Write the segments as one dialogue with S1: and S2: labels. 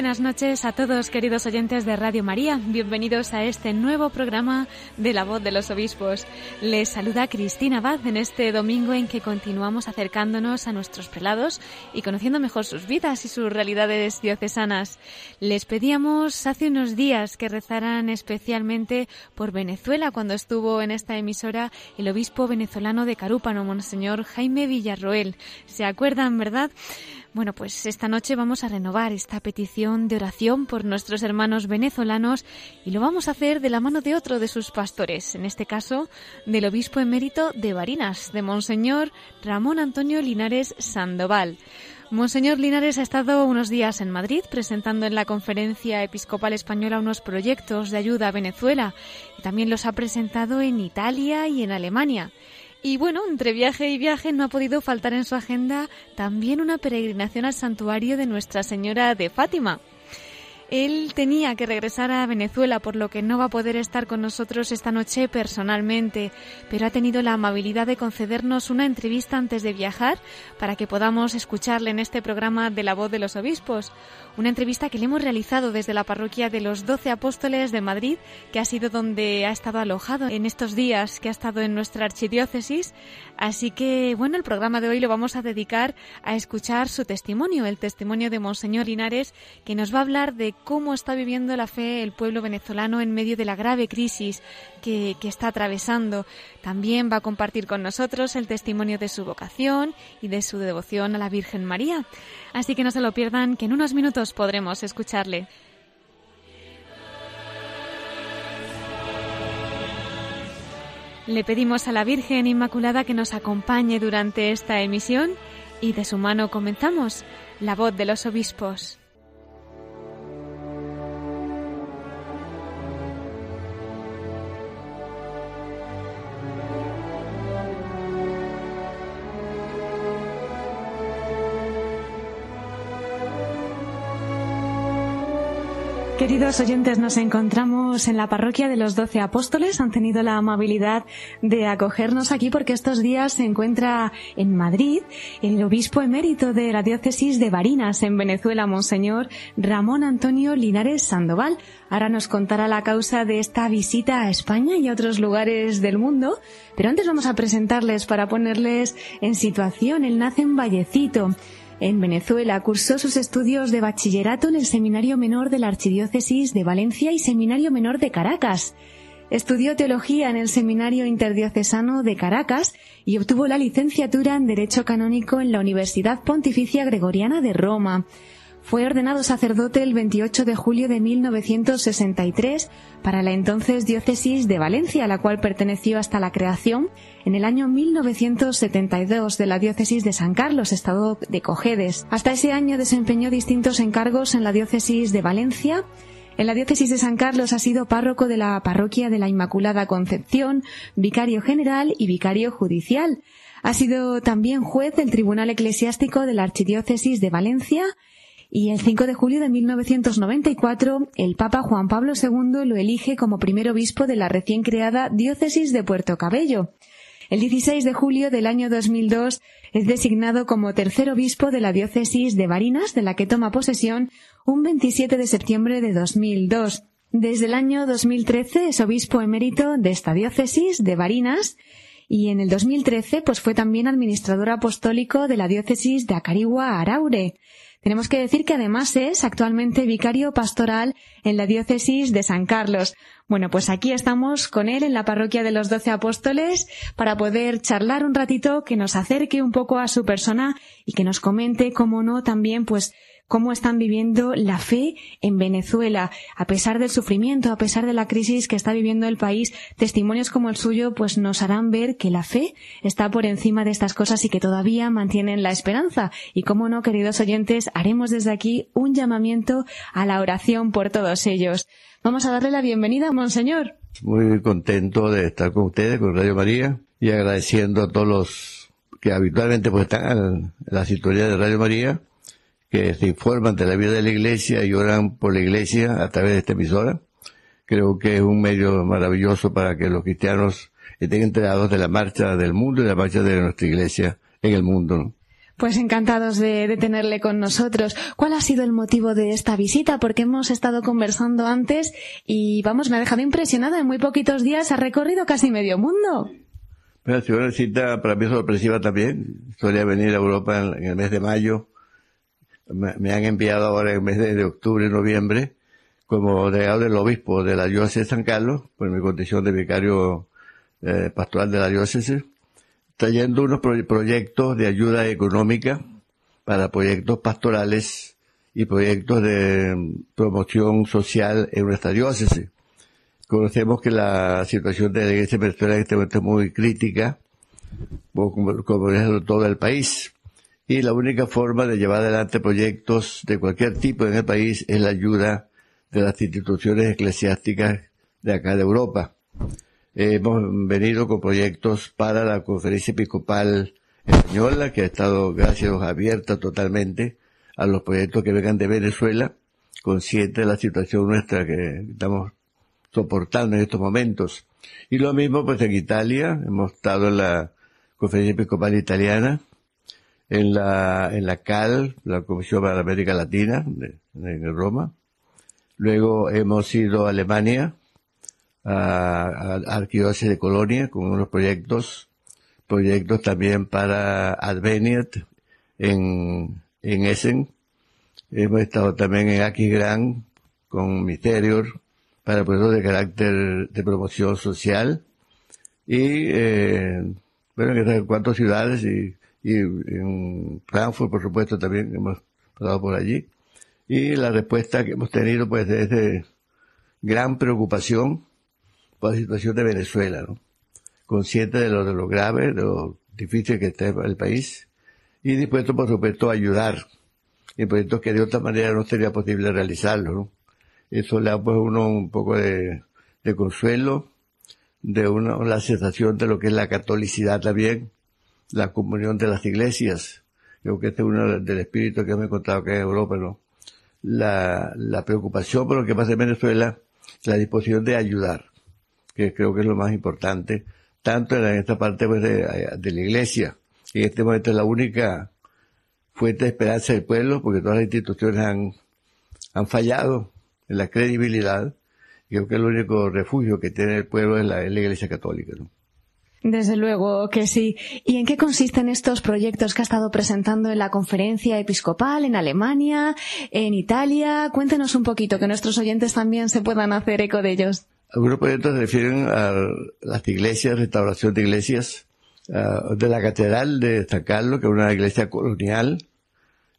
S1: Buenas noches a todos, queridos oyentes de Radio María. Bienvenidos a este nuevo programa de La Voz de los Obispos. Les saluda Cristina Abad en este domingo en que continuamos acercándonos a nuestros prelados y conociendo mejor sus vidas y sus realidades diocesanas. Les pedíamos hace unos días que rezaran especialmente por Venezuela cuando estuvo en esta emisora el obispo venezolano de Carúpano, Monseñor Jaime Villarroel. ¿Se acuerdan, verdad? Bueno, pues esta noche vamos a renovar esta petición de oración por nuestros hermanos venezolanos y lo vamos a hacer de la mano de otro de sus pastores, en este caso del obispo emérito de Barinas, de Monseñor Ramón Antonio Linares Sandoval. Monseñor Linares ha estado unos días en Madrid presentando en la Conferencia Episcopal Española unos proyectos de ayuda a Venezuela y también los ha presentado en Italia y en Alemania. Y bueno, entre viaje y viaje no ha podido faltar en su agenda también una peregrinación al santuario de Nuestra Señora de Fátima. Él tenía que regresar a Venezuela, por lo que no va a poder estar con nosotros esta noche personalmente, pero ha tenido la amabilidad de concedernos una entrevista antes de viajar para que podamos escucharle en este programa de la voz de los obispos. Una entrevista que le hemos realizado desde la parroquia de los Doce Apóstoles de Madrid, que ha sido donde ha estado alojado en estos días que ha estado en nuestra archidiócesis. Así que, bueno, el programa de hoy lo vamos a dedicar a escuchar su testimonio, el testimonio de Monseñor Linares, que nos va a hablar de cómo está viviendo la fe el pueblo venezolano en medio de la grave crisis que, que, está atravesando. También va a compartir con nosotros el testimonio de su vocación y de su devoción a la Virgen María. Así que no se lo pierdan, que en unos minutos podremos escucharle. Le pedimos a la Virgen Inmaculada que nos acompañe durante esta emisión y de su mano comenzamos la voz de los obispos. Queridos oyentes, nos encontramos en la parroquia de los Doce Apóstoles. Han tenido la amabilidad de acogernos aquí porque estos días se encuentra en Madrid el obispo emérito de la diócesis de Barinas, en Venezuela, Monseñor Ramón Antonio Linares Sandoval. Ahora nos contará la causa de esta visita a España y a otros lugares del mundo. Pero antes vamos a presentarles para ponerles en situación. Él nace en Vallecito en Venezuela cursó sus estudios de bachillerato en el Seminario Menor de la Archidiócesis de Valencia y Seminario Menor de Caracas. Estudió teología en el Seminario Interdiocesano de Caracas y obtuvo la licenciatura en Derecho Canónico en la Universidad Pontificia Gregoriana de Roma. Fue ordenado sacerdote el 28 de julio de 1963 para la entonces diócesis de Valencia, a la cual perteneció hasta la creación en el año 1972 de la diócesis de San Carlos, estado de Cojedes. Hasta ese año desempeñó distintos encargos en la diócesis de Valencia. En la diócesis de San Carlos ha sido párroco de la parroquia de la Inmaculada Concepción, vicario general y vicario judicial. Ha sido también juez del Tribunal Eclesiástico de la Archidiócesis de Valencia y el 5 de julio de 1994 el Papa Juan Pablo II lo elige como primer obispo de la recién creada diócesis de Puerto Cabello. El 16 de julio del año 2002 es designado como tercer obispo de la diócesis de Barinas, de la que toma posesión un 27 de septiembre de 2002. Desde el año 2013 es obispo emérito de esta diócesis de Barinas y en el 2013 pues fue también administrador apostólico de la diócesis de Acarigua Araure. Tenemos que decir que además es actualmente vicario pastoral en la diócesis de San Carlos. Bueno, pues aquí estamos con él en la parroquia de los Doce Apóstoles para poder charlar un ratito, que nos acerque un poco a su persona y que nos comente, cómo no, también pues cómo están viviendo la fe en Venezuela, a pesar del sufrimiento, a pesar de la crisis que está viviendo el país. Testimonios como el suyo, pues nos harán ver que la fe está por encima de estas cosas y que todavía mantienen la esperanza. Y cómo no, queridos oyentes, haremos desde aquí un llamamiento a la oración por todos ellos. Vamos a darle la bienvenida, Monseñor.
S2: Muy contento de estar con ustedes, con Radio María, y agradeciendo a todos los que habitualmente pues están en la sintonía de Radio María que se informan de la vida de la iglesia y oran por la iglesia a través de esta emisora. Creo que es un medio maravilloso para que los cristianos estén enterados de la marcha del mundo y de la marcha de nuestra iglesia en el mundo.
S1: Pues encantados de, tenerle con nosotros. ¿Cuál ha sido el motivo de esta visita? Porque hemos estado conversando antes y vamos, me ha dejado impresionada. En muy poquitos días ha recorrido casi medio mundo.
S2: ha sido una visita para mí sorpresiva también. Solía venir a Europa en el mes de mayo me, han enviado ahora en el mes de, octubre y noviembre como delegado del obispo de la diócesis de San Carlos, por mi condición de vicario eh, pastoral de la diócesis, trayendo unos proyectos de ayuda económica para proyectos pastorales y proyectos de mm, promoción social en nuestra diócesis. Conocemos que la situación de la iglesia venezolana en este momento es muy crítica, como, como es todo el país y la única forma de llevar adelante proyectos de cualquier tipo en el país es la ayuda de las instituciones eclesiásticas de acá de Europa. hemos venido con proyectos para la conferencia episcopal española, que ha estado, gracias abierta totalmente a los proyectos que vengan de Venezuela, consciente de la situación nuestra que estamos soportando en estos momentos. Y lo mismo pues en Italia, hemos estado en la conferencia episcopal italiana, en la, en la CAL, la Comisión para América Latina, en Roma. Luego hemos ido a Alemania, a, a Arquidiócesis de Colonia, con unos proyectos, proyectos también para Adveniat en, en Essen. Hemos estado también en Aquisgrán con Misterior para proyectos de carácter de promoción social. Y, eh, bueno, en cuatro ciudades y y en Frankfurt, por supuesto, también hemos pasado por allí. Y la respuesta que hemos tenido, pues, es de gran preocupación por la situación de Venezuela, ¿no? Consciente de lo, de lo grave, de lo difícil que está el país, y dispuesto, por supuesto, a ayudar en proyectos que de otra manera no sería posible realizarlo, ¿no? Eso le da, pues, uno un poco de, de consuelo, de una, la sensación de lo que es la catolicidad también, la comunión de las iglesias. Creo que este es uno del espíritu que me he contado que es Europa, ¿no? La, preocupación por lo que pasa en Venezuela, la disposición de ayudar, que creo que es lo más importante, tanto en esta parte pues, de, la iglesia, que en este momento es la única fuente de esperanza del pueblo, porque todas las instituciones han, han fallado en la credibilidad, y creo que el único refugio que tiene el pueblo es la, es la iglesia católica, ¿no?
S1: Desde luego que sí. ¿Y en qué consisten estos proyectos que ha estado presentando en la conferencia episcopal en Alemania, en Italia? Cuéntenos un poquito, que nuestros oyentes también se puedan hacer eco de ellos.
S2: Algunos proyectos se refieren a las iglesias, restauración de iglesias, de la Catedral de San Carlos, que es una iglesia colonial,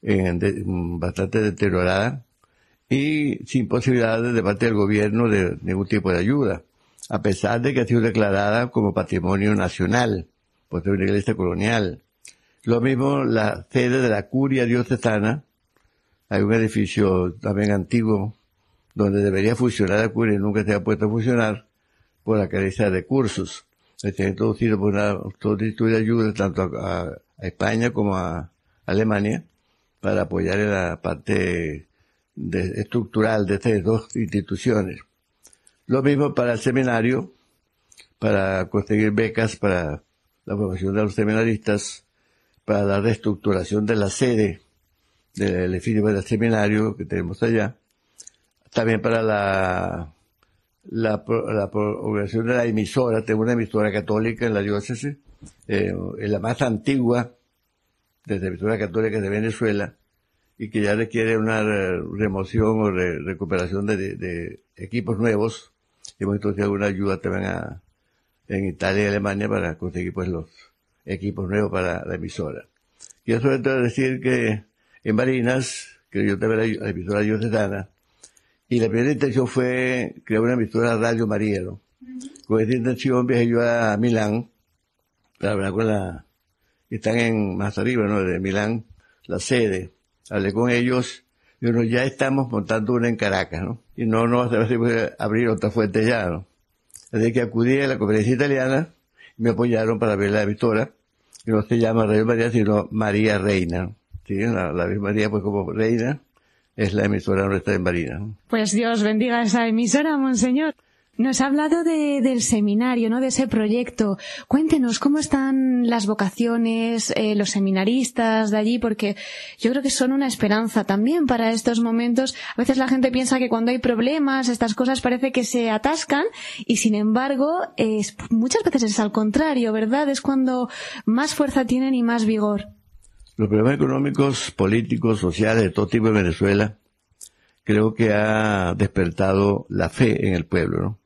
S2: bastante deteriorada, y sin posibilidades de parte del gobierno de ningún tipo de ayuda a pesar de que ha sido declarada como patrimonio nacional por ser una iglesia colonial. Lo mismo la sede de la curia diocesana, hay un edificio también antiguo donde debería funcionar la curia y nunca se ha puesto a funcionar por la carencia de recursos. Se ha introducido por una solicitud de ayuda tanto a, España como a Alemania para apoyar en la parte estructural de estas dos instituciones. Lo mismo para el seminario, para conseguir becas para la formación de los seminaristas, para la reestructuración de la sede del edificio del seminario que tenemos allá, también para la, la, la de la emisora, tengo una emisora católica en la diócesis, eh, la más antigua de la emisora católica de Venezuela, y que ya requiere una remoción o recuperación de, equipos nuevos hemos introducido alguna ayuda también en Italia y Alemania para conseguir pues los equipos nuevos para la emisora. Quiero sobre todo decir que en Barinas, que yo también la, emisora diocesana, y la primera intención fue crear una emisora Radio María, ¿no? Con esta intención viajé yo a Milán, la verdad con la, están en más arriba, ¿no? De Milán, la sede. Hablé con ellos y bueno, ya estamos montando una en Caracas, ¿no? Y no nos a abrir otra fuente ya, ¿no? Así que acudí a la conferencia italiana y me apoyaron para ver la emisora, que no se llama Radio María, sino María Reina. ¿sí? La, la María, pues como reina, es la emisora nuestra en Marina.
S1: Pues Dios bendiga esa emisora, monseñor. Nos ha hablado de, del seminario, ¿no? De ese proyecto. Cuéntenos cómo están las vocaciones, eh, los seminaristas de allí, porque yo creo que son una esperanza también para estos momentos. A veces la gente piensa que cuando hay problemas, estas cosas parece que se atascan y sin embargo, es, muchas veces es al contrario, ¿verdad? Es cuando más fuerza tienen y más vigor.
S2: Los problemas económicos, políticos, sociales de todo tipo en Venezuela creo que ha despertado la fe en el pueblo, ¿no?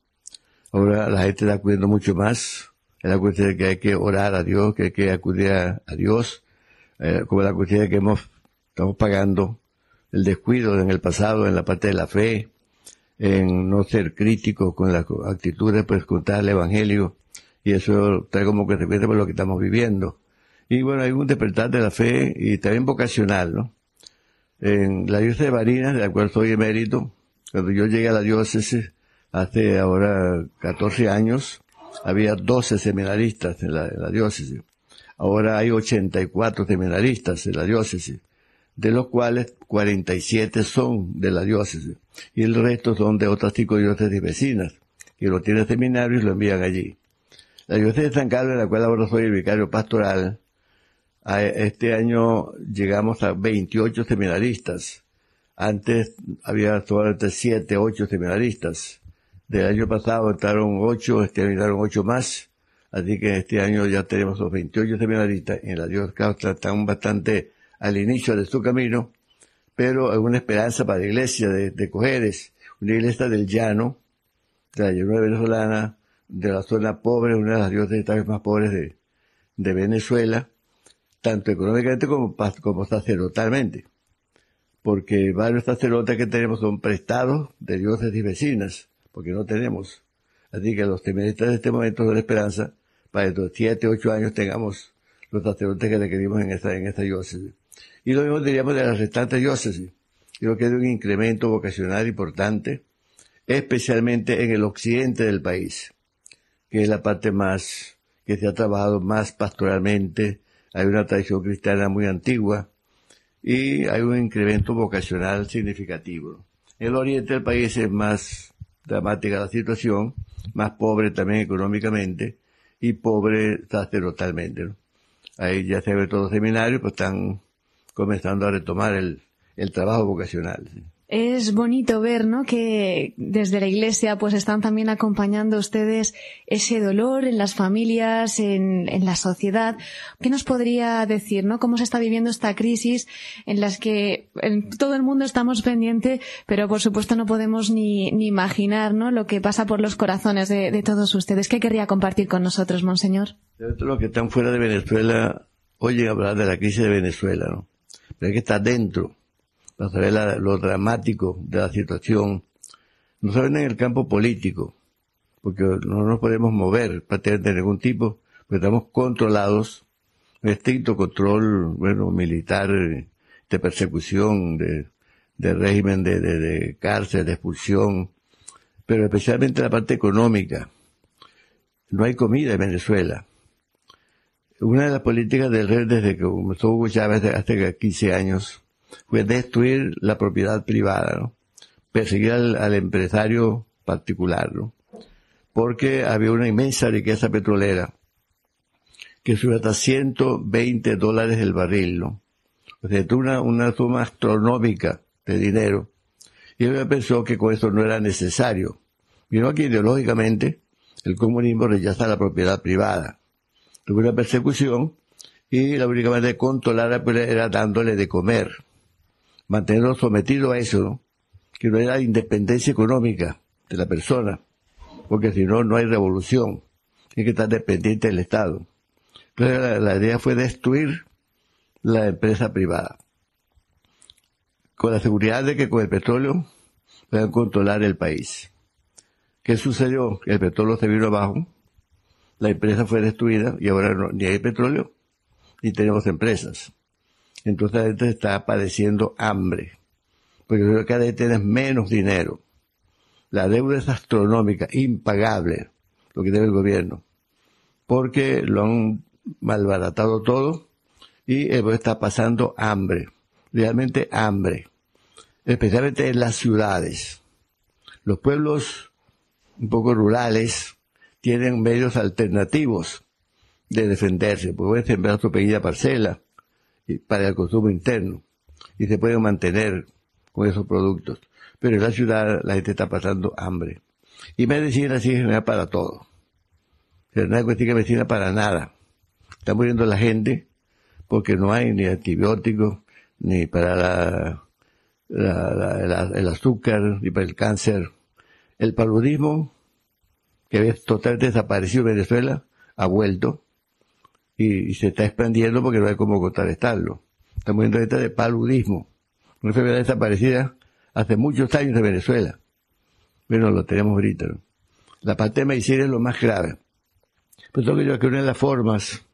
S2: Ahora la gente está acudiendo mucho más. Es la cuestión de que hay que orar a Dios, que hay que acudir a, Dios, eh, como la cuestión de que hemos, estamos pagando el descuido en el pasado, en la parte de la fe, en no ser críticos con las actitudes, pues contar el Evangelio, y eso trae como repite por lo que estamos viviendo. Y bueno, hay un despertar de la fe y también vocacional, ¿no? En la diócesis de Barinas, de la cual soy emérito, cuando yo llegué a la diócesis, hace ahora 14 años, había 12 seminaristas en la, diócesis. Ahora hay 84 seminaristas en la diócesis, de los cuales 47 son de la diócesis y el resto son de otras cinco diócesis vecinas, que lo tienen seminarios y lo envían allí. La diócesis de San Carlos, en la cual ahora soy el vicario pastoral, este año llegamos a 28 seminaristas. Antes había solamente 7, 8 seminaristas del año pasado entraron ocho, este año entraron ocho más, así que este año ya tenemos los 28 seminaristas en la Dios Causa, están bastante al inicio de su camino, pero hay una esperanza para la iglesia de, de Cojeres, una iglesia del llano, de la llanura venezolana, de la zona pobre, una de las diócesis más pobres de, de Venezuela, tanto económicamente como, como sacerdotalmente, porque varios sacerdotes que tenemos son prestados de diócesis vecinas, porque no tenemos. Así que los seminaristas de este momento de la esperanza, para estos siete, ocho años tengamos los sacerdotes que requerimos en esta, en esta diócesis. Y lo mismo diríamos de las restantes diócesis. Creo que hay un incremento vocacional importante, especialmente en el occidente del país, que es la parte más, que se ha trabajado más pastoralmente, hay una tradición cristiana muy antigua, y hay un incremento vocacional significativo. El oriente del país es más dramática la situación, más pobre también económicamente y pobre sacerdotalmente. Ahí ya se ve todo seminario, pues están comenzando a retomar el, el trabajo vocacional
S1: es bonito ver, ¿no? Que desde la Iglesia, pues están también acompañando ustedes ese dolor en las familias, en, en, la sociedad. ¿Qué nos podría decir, no? Cómo se está viviendo esta crisis en las que en todo el mundo estamos pendientes, pero por supuesto no podemos ni, ni imaginar, ¿no? Lo que pasa por los corazones de, de todos ustedes. ¿Qué querría compartir con nosotros, monseñor?
S2: Los que están fuera de Venezuela oyen hablar de la crisis de Venezuela, ¿no? Pero hay que estar dentro para saber lo dramático de la situación, no solamente en el campo político, porque no nos podemos mover prácticamente de ningún tipo, porque estamos controlados, estricto control, bueno, militar, de persecución, de, régimen de cárcel, de expulsión, pero especialmente la parte económica. No hay comida en Venezuela. Una de las políticas del rey desde que comenzó Hugo Chávez hace 15 años fue destruir la propiedad privada, perseguir al, empresario particular, porque había una inmensa riqueza petrolera que sube hasta 120 dólares el barril, ¿no? O sea, una, una suma astronómica de dinero. Y él pensó que con eso no era necesario. Vino que ideológicamente el comunismo rechaza la propiedad privada. Tuvo una persecución y la única manera de controlarla pues, era dándole de comer mantenerlo sometido a eso, que no era independencia económica de la persona. porque si no, no hay revolución. Tiene que estar dependiente del Estado. Entonces la, idea fue destruir la empresa privada, con la seguridad de que con el petróleo puedan controlar el país. ¿Qué sucedió? El petróleo se vino abajo, la empresa fue destruida y ahora no, ni hay petróleo ni tenemos empresas. Entonces la está padeciendo hambre, porque cada vez tienes menos dinero. La deuda es astronómica, impagable, lo que debe el gobierno, porque lo han malbaratado todo y el está pasando hambre, realmente hambre, especialmente en las ciudades. Los pueblos un poco rurales tienen medios alternativos de defenderse, pueden sembrar su pequeña parcela para el consumo interno y se pueden mantener con esos productos. Pero en la ciudad la gente está pasando hambre. Y medicina sí es para todo. No hay cuestión de medicina para nada. Está muriendo la gente porque no hay ni antibióticos, ni para el azúcar, ni para el cáncer. El paludismo, que había totalmente desaparecido en Venezuela, ha vuelto y, se está expandiendo porque no hay cómo contrarrestarlo. Estamos viendo esta de paludismo, una enfermedad desaparecida hace muchos años de Venezuela. Bueno, lo tenemos ahorita. La parte de medicina es lo más grave. Pero tengo que yo que una de las formas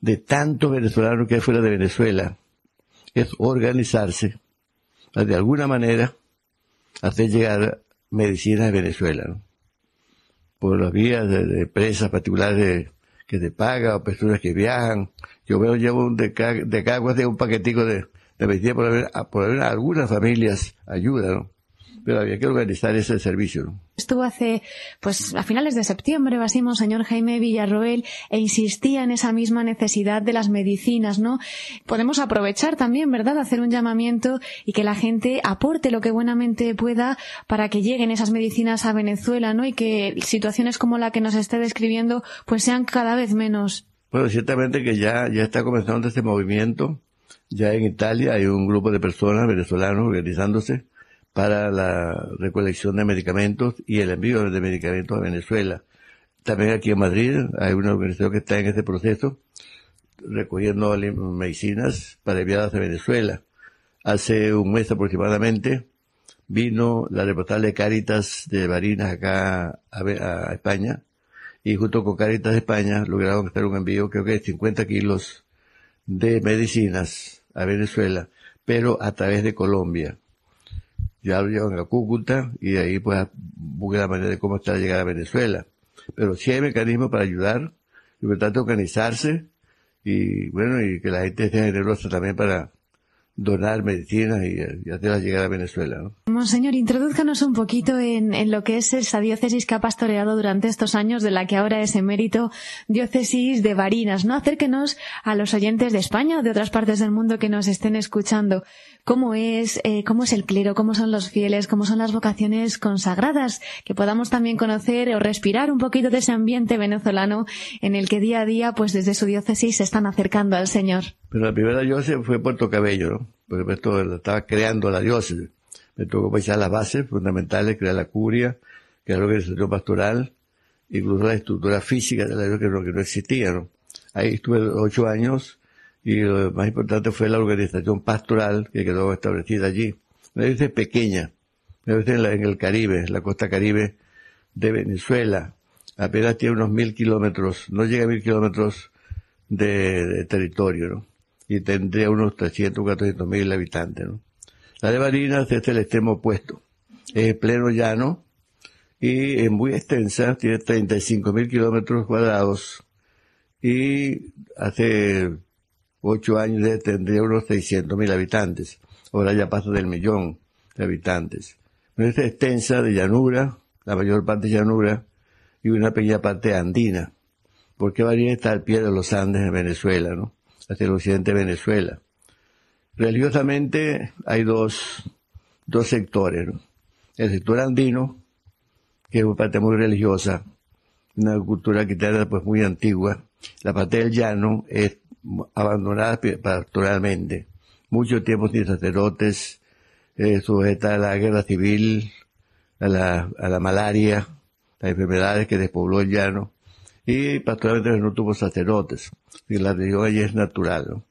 S2: de tantos venezolanos que hay fuera de Venezuela es organizarse, de alguna manera, hacer llegar medicina a Venezuela, por las vías de, empresas particulares que te pagan o personas que viajan. Yo veo, llevo un de, cada, de un paquetico de, de medicina por haber, por haber algunas familias ayuda, ¿no? pero había que organizar ese servicio.
S1: Estuvo hace, pues a finales de septiembre o así, Monseñor Jaime Villarroel, e insistía en esa misma necesidad de las medicinas, ¿no? Podemos aprovechar también, ¿verdad?, hacer un llamamiento y que la gente aporte lo que buenamente pueda para que lleguen esas medicinas a Venezuela, ¿no? Y que situaciones como la que nos esté describiendo, pues sean cada vez menos.
S2: Bueno, ciertamente que ya, ya está comenzando este movimiento. Ya en Italia hay un grupo de personas venezolanos organizándose para la recolección de medicamentos y el envío de medicamentos a Venezuela. También aquí en Madrid hay una organización que está en este proceso recogiendo medicinas para enviarlas a Venezuela. Hace un mes aproximadamente vino la reportable Caritas de Barinas acá a, España y junto con Caritas de España lograron hacer un envío creo que de 50 kilos de medicinas a Venezuela, pero a través de Colombia ya lo llevan a Cúcuta y de ahí pues busque la manera de cómo está llegar a Venezuela. Pero sí hay mecanismos para ayudar, y por tanto organizarse y bueno, y que la gente sea generosa también para donar medicinas y, y hacerlas llegar a Venezuela. ¿no?
S1: Monseñor, introduzcanos un poquito en, en, lo que es esa diócesis que ha pastoreado durante estos años, de la que ahora es emérito diócesis de Barinas, ¿no? Acérquenos a los oyentes de España o de otras partes del mundo que nos estén escuchando cómo es, eh, cómo es el clero, cómo son los fieles, cómo son las vocaciones consagradas, que podamos también conocer o respirar un poquito de ese ambiente venezolano en el que día a día, pues desde su diócesis se están acercando al Señor.
S2: Pero la primera diócesis fue Puerto Cabello, ¿no? Porque esto estaba creando la diócesis. Me tocó pensar las bases fundamentales, crear la curia, crear la organización pastoral, incluso la estructura física de la diócesis que no existía, ¿no? Ahí estuve ocho años y lo más importante fue la organización pastoral que quedó establecida allí. Una vez pequeña, una vez en, en el Caribe, la costa Caribe de Venezuela, apenas tiene unos mil kilómetros, no llega a mil kilómetros de, territorio, ¿no? Y tendría unos 300, 400 mil habitantes, ¿no? La de Barinas es el extremo opuesto. Es pleno llano y es muy extensa, tiene 35 mil kilómetros cuadrados y hace ocho años tendría unos 600 mil habitantes. Ahora ya pasa del millón de habitantes. Es extensa de llanura, la mayor parte llanura, y una pequeña parte andina. Porque varía está al pie de los Andes en Venezuela, ¿no? Hacia el occidente de Venezuela. Religiosamente hay dos, dos sectores, ¿no? El sector andino, que es una parte muy religiosa, una cultura cristiana pues muy antigua. La parte del llano es abandonadas pastoralmente. Mucho tiempo sin sacerdotes, eh, sujeta a la guerra civil, a la, a la malaria, las enfermedades que despobló el llano, y pastoralmente no tuvo sacerdotes, y la religión allí es natural.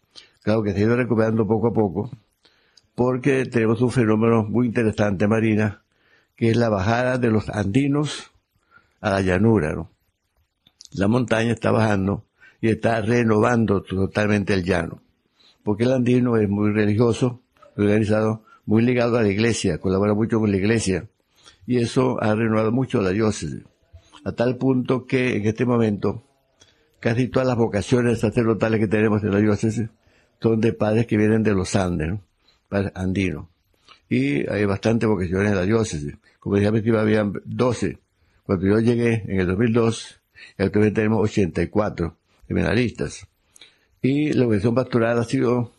S2: Claro que se ha ido recuperando poco a poco, porque tenemos un fenómeno muy interesante, Marina, que es la bajada de los andinos a la llanura. ¿no? La montaña está bajando y está renovando totalmente el llano, porque el andino es muy religioso, organizado, muy ligado a la iglesia, colabora mucho con la iglesia, y eso ha renovado mucho la diócesis, a tal punto que en este momento casi todas las vocaciones sacerdotales que tenemos en la diócesis son de padres que vienen de los Andes, ¿no? padres andinos. Y hay bastantes vocaciones en la diócesis. Como decía al había 12. Cuando yo llegué en el 2002, actualmente tenemos 84 Y la vocación pastoral ha sido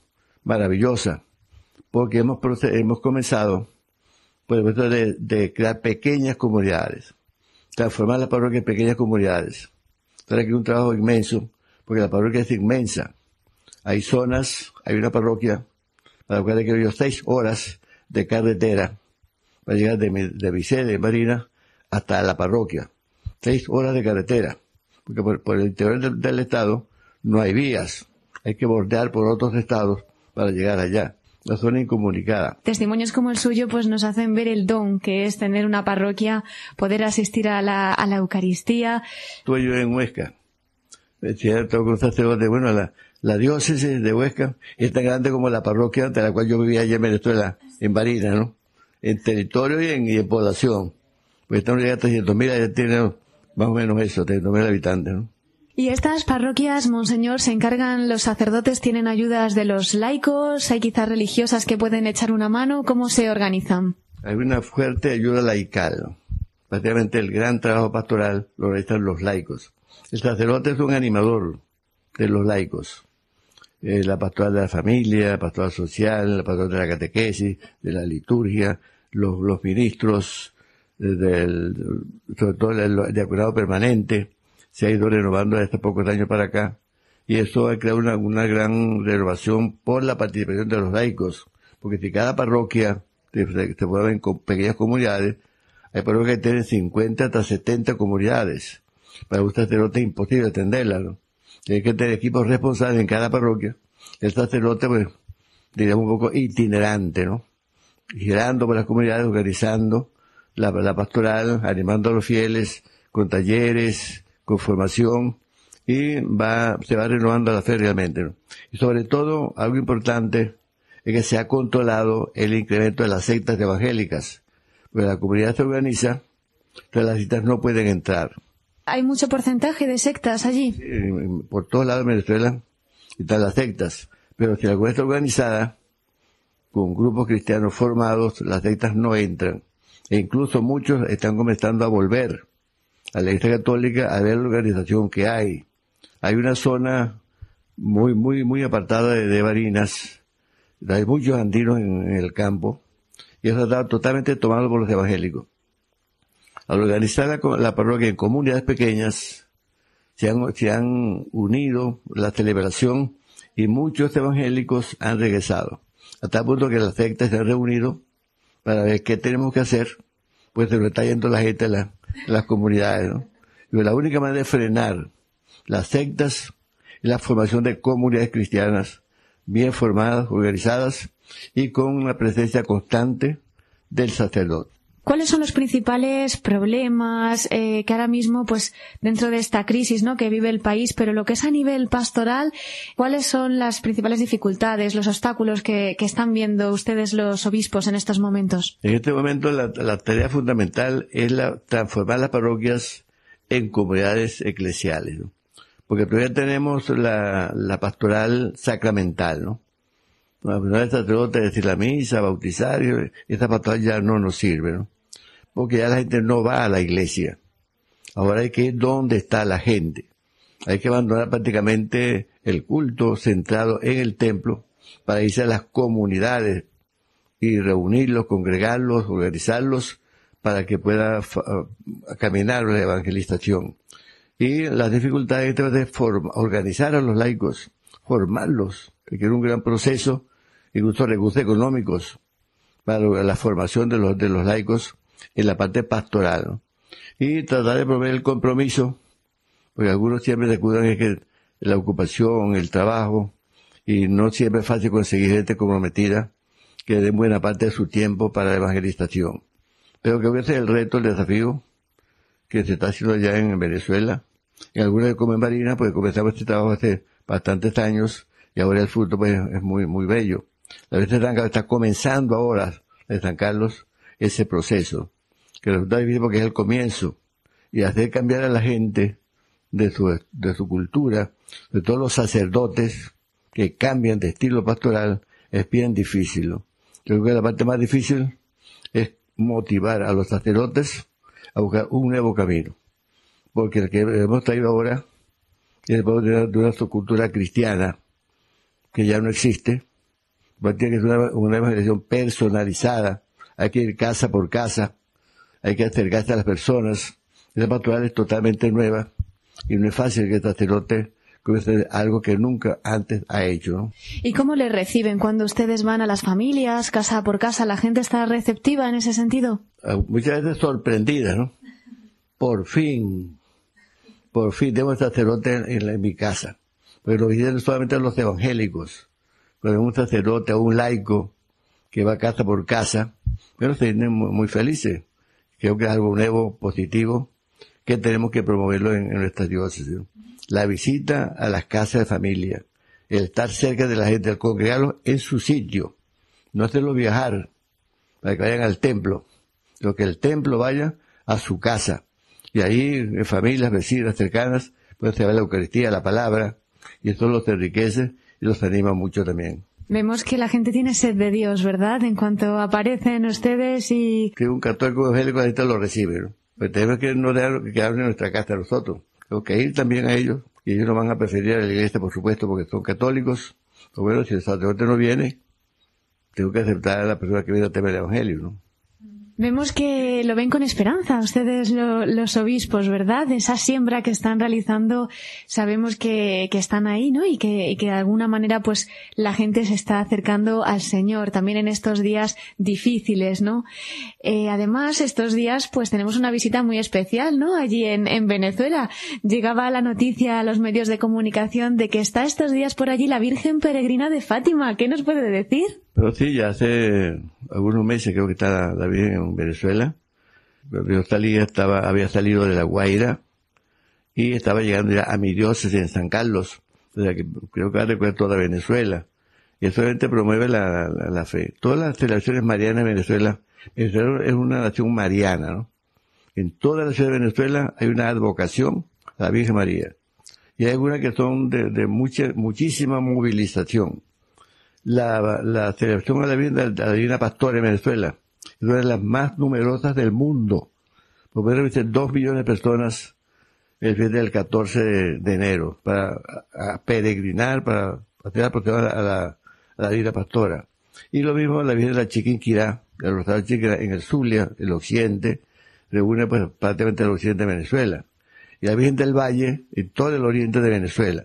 S2: maravillosa, porque hemos, hemos comenzado por el momento de, crear pequeñas comunidades, transformar la parroquia en pequeñas comunidades. Será que es un trabajo inmenso, porque la parroquia es inmensa. Hay zonas, hay una parroquia para la cual hay que ir seis horas de carretera para llegar de, de Vicente, de Marina, hasta la parroquia. Seis horas de carretera, porque por, por el interior del, del estado no hay vías. Hay que bordear por otros estados para llegar allá la zona incomunicada.
S1: Testimonios como el suyo pues nos hacen ver el don que es tener una parroquia, poder asistir a la, a la Eucaristía.
S2: Estuve yo en Huesca, es cierto, con sacerdote, bueno, la, la diócesis de Huesca es tan grande como la parroquia de la cual yo vivía allá en Venezuela, en Barina, ¿no? En territorio y en, y en población. Pues estamos llegando a 300.000, ya tiene más o menos eso, 300.000 habitantes, ¿no?
S1: ¿Y estas parroquias, Monseñor, se encargan, los sacerdotes tienen ayudas de los laicos? ¿Hay quizás religiosas que pueden echar una mano? ¿Cómo se organizan?
S2: Hay una fuerte ayuda laical. Prácticamente el gran trabajo pastoral lo realizan los laicos. El sacerdote es un animador de los laicos. Eh, la pastoral de la familia, la pastoral social, la pastoral de la catequesis, de la liturgia, los, los ministros, del, sobre todo el diaconado permanente, se ha ido renovando desde pocos años para acá. Y eso ha creado una, una gran renovación por la participación de los laicos. Porque si cada parroquia se, se mueve en pequeñas comunidades, hay parroquias que tienen 50 hasta 70 comunidades. Para un sacerdote es imposible atenderla, ¿no? Hay que tener equipos responsables en cada parroquia. El sacerdote, pues, diríamos un poco itinerante, ¿no? Girando por las comunidades, organizando la, la pastoral, animando a los fieles con talleres, con formación y va, se va renovando la fe realmente. ¿no? Y sobre todo, algo importante es que se ha controlado el incremento de las sectas evangélicas. Porque la comunidad se organiza, pero las sectas no pueden entrar.
S1: ¿Hay mucho porcentaje de sectas allí?
S2: Sí, por todos lados de Venezuela están las sectas. Pero si la comunidad está organizada, con grupos cristianos formados, las sectas no entran. E incluso muchos están comenzando a volver a la Iglesia Católica a ver la organización que hay. Hay una zona muy, muy, muy apartada de, de Barinas. Hay muchos andinos en, el campo. Y eso está totalmente tomado por los evangélicos. Al organizar la, la parroquia en comunidades pequeñas, se han, se han unido la celebración y muchos evangélicos han regresado. Hasta el punto que las sectas se han reunido para ver qué tenemos que hacer, pues se lo está yendo la gente a la, las comunidades. ¿no? La única manera de frenar las sectas es la formación de comunidades cristianas bien formadas, organizadas y con una presencia constante del sacerdote.
S1: ¿Cuáles son los principales problemas eh, que ahora mismo, pues, dentro de esta crisis, ¿no? que vive el país, pero lo que es a nivel pastoral, cuáles son las principales dificultades, los obstáculos que, que están viendo ustedes los obispos en estos momentos?
S2: En este momento la, la tarea fundamental es la, transformar las parroquias en comunidades eclesiales, ¿no? porque todavía tenemos la, la pastoral sacramental, ¿no? La pastoral sacerdote, decir la misa, bautizar, esta pastoral ya no nos sirve, ¿no? porque ya la gente no va a la iglesia. Ahora hay que ir donde está la gente. Hay que abandonar prácticamente el culto centrado en el templo para irse a las comunidades y reunirlos, congregarlos, organizarlos para que pueda caminar la evangelización. Y las dificultades de organizar a los laicos, formarlos, es un gran proceso, incluso recursos económicos para la formación de los, de los laicos en la parte pastoral. y tratar de promover el compromiso, porque algunos siempre se acudan es que la ocupación, el trabajo, y no siempre es fácil conseguir gente comprometida que dé buena parte de su tiempo para la evangelización. Pero que ese es el reto, el desafío que se está haciendo allá en Venezuela. En algunas de Comen Marina, pues comenzamos este trabajo hace bastantes años y ahora el fruto pues, es muy, muy bello. La Virgen de San está comenzando ahora, de San Carlos, ese proceso, que resulta difícil porque es el comienzo, y hacer cambiar a la gente de su, de su cultura, de todos los sacerdotes que cambian de estilo pastoral, es bien difícil. Yo creo que la parte más difícil es motivar a los sacerdotes a buscar un nuevo camino. Porque el que hemos traído ahora es de una cultura cristiana que ya no existe, tiene que ser una, una evangelización personalizada, hay que ir casa por casa, hay que acercarse a las personas, esa pastoral es totalmente nueva y no es fácil que el sacerdote comience algo que nunca antes ha hecho.
S1: ¿Y cómo le reciben cuando ustedes van a las familias, casa por casa? ¿La gente está receptiva en ese sentido?
S2: Ah, muchas veces sorprendida, ¿no? Por fin, por fin tengo un sacerdote en, mi casa. Pero lo solamente los evangélicos. Pero un sacerdote o un laico que va casa por casa, pero se vienen muy, felices. Creo que es algo nuevo, positivo, que tenemos que promoverlo en, nuestra diócesis. La visita a las casas de familia, el estar cerca de la gente, el congregarlos en su sitio, no hacerlo viajar para que vayan al templo, sino que el templo vaya a su casa. Y ahí, en familias, vecinas, cercanas, pueden saber la Eucaristía, la palabra, y eso los enriquece los anima mucho también.
S1: Vemos que la gente tiene sed de Dios, ¿verdad? En cuanto aparecen ustedes y...
S2: Que un católico evangélico ahorita lo recibe, ¿no? Pues tenemos que no dejar que abren nuestra casa a nosotros. Tengo que ir también a ellos. Y ellos no van a preferir a la iglesia, por supuesto, porque son católicos. Pero bueno, si el sacerdote no viene, tengo que aceptar a la persona que viene a temer el evangelio, ¿no?
S1: Vemos que lo ven con esperanza ustedes los obispos, ¿verdad? Esa siembra que están realizando, sabemos que, están ahí, ¿no? Y que, de alguna manera pues la gente se está acercando al Señor también en estos días difíciles, ¿no? Eh, además, estos días pues tenemos una visita muy especial, ¿no? Allí en, en Venezuela. Llegaba la noticia a los medios de comunicación de que está estos días por allí la Virgen Peregrina de Fátima. ¿Qué nos puede decir?
S2: Pero sí, ya hace algunos meses creo que está la Virgen en Venezuela. Yo salía, estaba, había salido de La Guaira y estaba llegando ya a mi diócesis en San Carlos. O sea que creo que recuerdo toda Venezuela. Y eso realmente promueve la, la, fe. Todas las celebraciones marianas en Venezuela, Venezuela es una nación mariana, ¿no? En toda la ciudad de Venezuela hay una advocación a la Virgen María. Y hay algunas que son de, de mucha, muchísima movilización la, la celebración a la Divina, Pastora en Venezuela es una de las más numerosas del mundo. Por menos dos millones de personas el día del 14 de, enero para peregrinar, para hacer la a la, a la Divina Pastora. Y lo mismo la Virgen de la Chiquinquirá, el Rosario Chiquinquirá en el Zulia, el occidente, reúne pues prácticamente el occidente de Venezuela. Y la Virgen del Valle en todo el oriente de Venezuela.